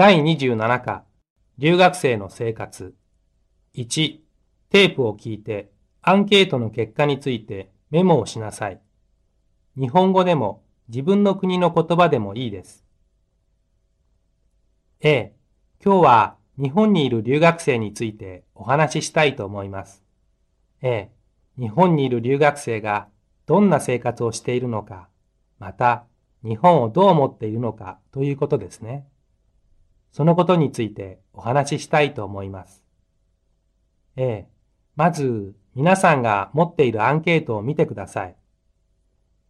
第27課、留学生の生活。1、テープを聞いて、アンケートの結果についてメモをしなさい。日本語でも自分の国の言葉でもいいです。A、今日は日本にいる留学生についてお話ししたいと思います。A、日本にいる留学生がどんな生活をしているのか、また日本をどう思っているのかということですね。そのことについてお話ししたいと思います。A、まず皆さんが持っているアンケートを見てください。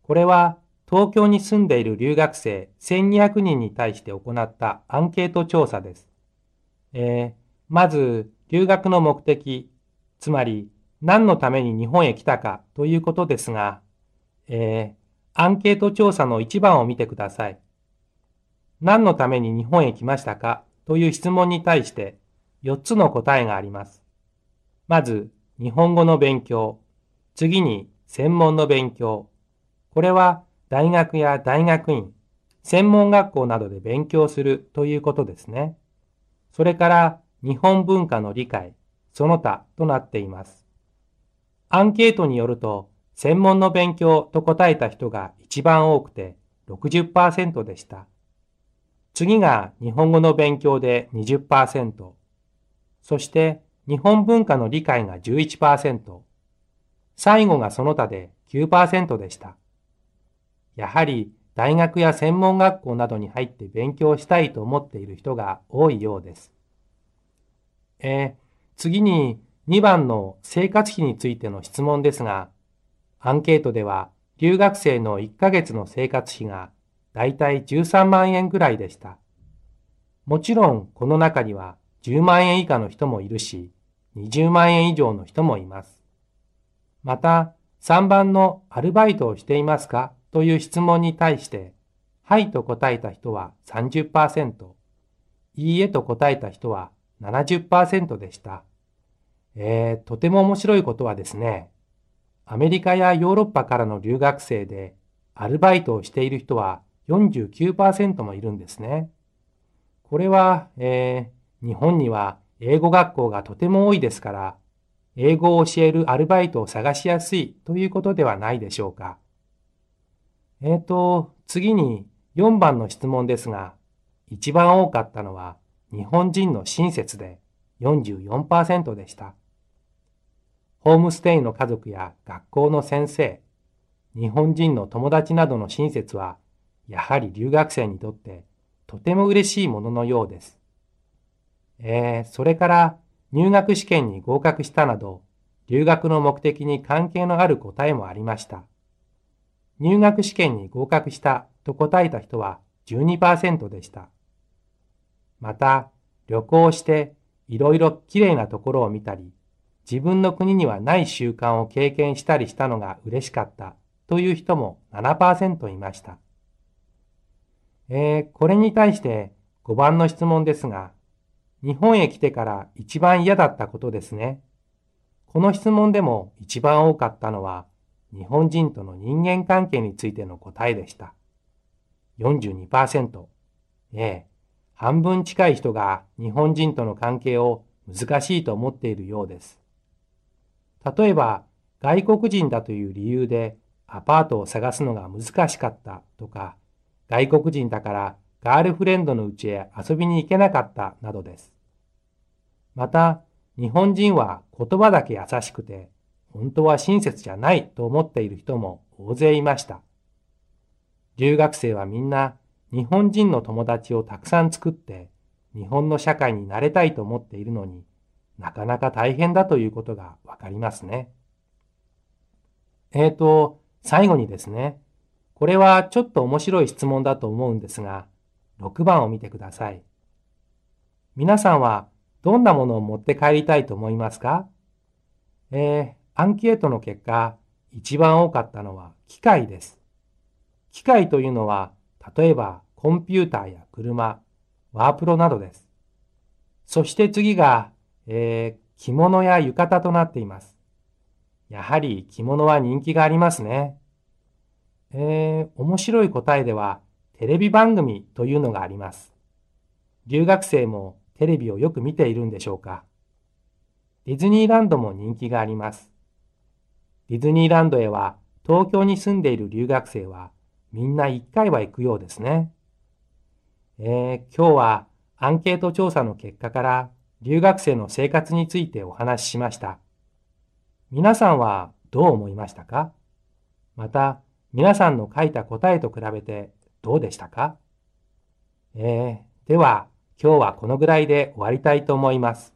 これは東京に住んでいる留学生1200人に対して行ったアンケート調査です。えー、まず留学の目的、つまり何のために日本へ来たかということですが、えー、アンケート調査の一番を見てください。何のために日本へ来ましたか？という質問に対して4つの答えがあります。まず、日本語の勉強。次に、専門の勉強。これは、大学や大学院、専門学校などで勉強するということですね。それから、日本文化の理解、その他となっています。アンケートによると、専門の勉強と答えた人が一番多くて60%でした。次が日本語の勉強で20%、そして日本文化の理解が11%、最後がその他で9%でした。やはり大学や専門学校などに入って勉強したいと思っている人が多いようです。えー、次に2番の生活費についての質問ですが、アンケートでは留学生の1ヶ月の生活費がだいたい13万円ぐらいでした。もちろんこの中には10万円以下の人もいるし、20万円以上の人もいます。また、3番のアルバイトをしていますか？という質問に対して、はいと答えた人は30%、いいえと答えた人は70%でした。えー、とても面白いことはですね、アメリカやヨーロッパからの留学生でアルバイトをしている人は49%もいるんですね。これは、えー、日本には英語学校がとても多いですから、英語を教えるアルバイトを探しやすいということではないでしょうか。えっ、ー、と、次に4番の質問ですが、一番多かったのは日本人の親切で44%でした。ホームステイの家族や学校の先生、日本人の友達などの親切は、やはり留学生にとってとても嬉しいもののようです。えー、それから入学試験に合格したなど、留学の目的に関係のある答えもありました。入学試験に合格したと答えた人は12%でした。また、旅行していろいろきれいなところを見たり、自分の国にはない習慣を経験したりしたのが嬉しかったという人も7%いました。えー、これに対して5番の質問ですが、日本へ来てから一番嫌だったことですね。この質問でも一番多かったのは、日本人との人間関係についての答えでした。42%。ええ、半分近い人が日本人との関係を難しいと思っているようです。例えば、外国人だという理由でアパートを探すのが難しかったとか、外国人だからガールフレンドの家へ遊びに行けなかったなどです。また、日本人は言葉だけ優しくて、本当は親切じゃないと思っている人も大勢いました。留学生はみんな日本人の友達をたくさん作って日本の社会に慣れたいと思っているのになかなか大変だということがわかりますね。えーと、最後にですね、これはちょっと面白い質問だと思うんですが、6番を見てください。皆さんはどんなものを持って帰りたいと思いますか？えー、アンケートの結果、一番多かったのは機械です。機械というのは、例えばコンピューターや車、ワープロなどです。そして次が、えー、着物や浴衣となっています。やはり着物は人気がありますね。えー、面白い答えでは、テレビ番組というのがあります。留学生もテレビをよく見ているんでしょうかディズニーランドも人気があります。ディズニーランドへは東京に住んでいる留学生はみんな一回は行くようですね。えー、今日はアンケート調査の結果から留学生の生活についてお話ししました。皆さんはどう思いましたか？また、皆さんの書いた答えと比べてどうでしたか？えー、では今日はこのぐらいで終わりたいと思います。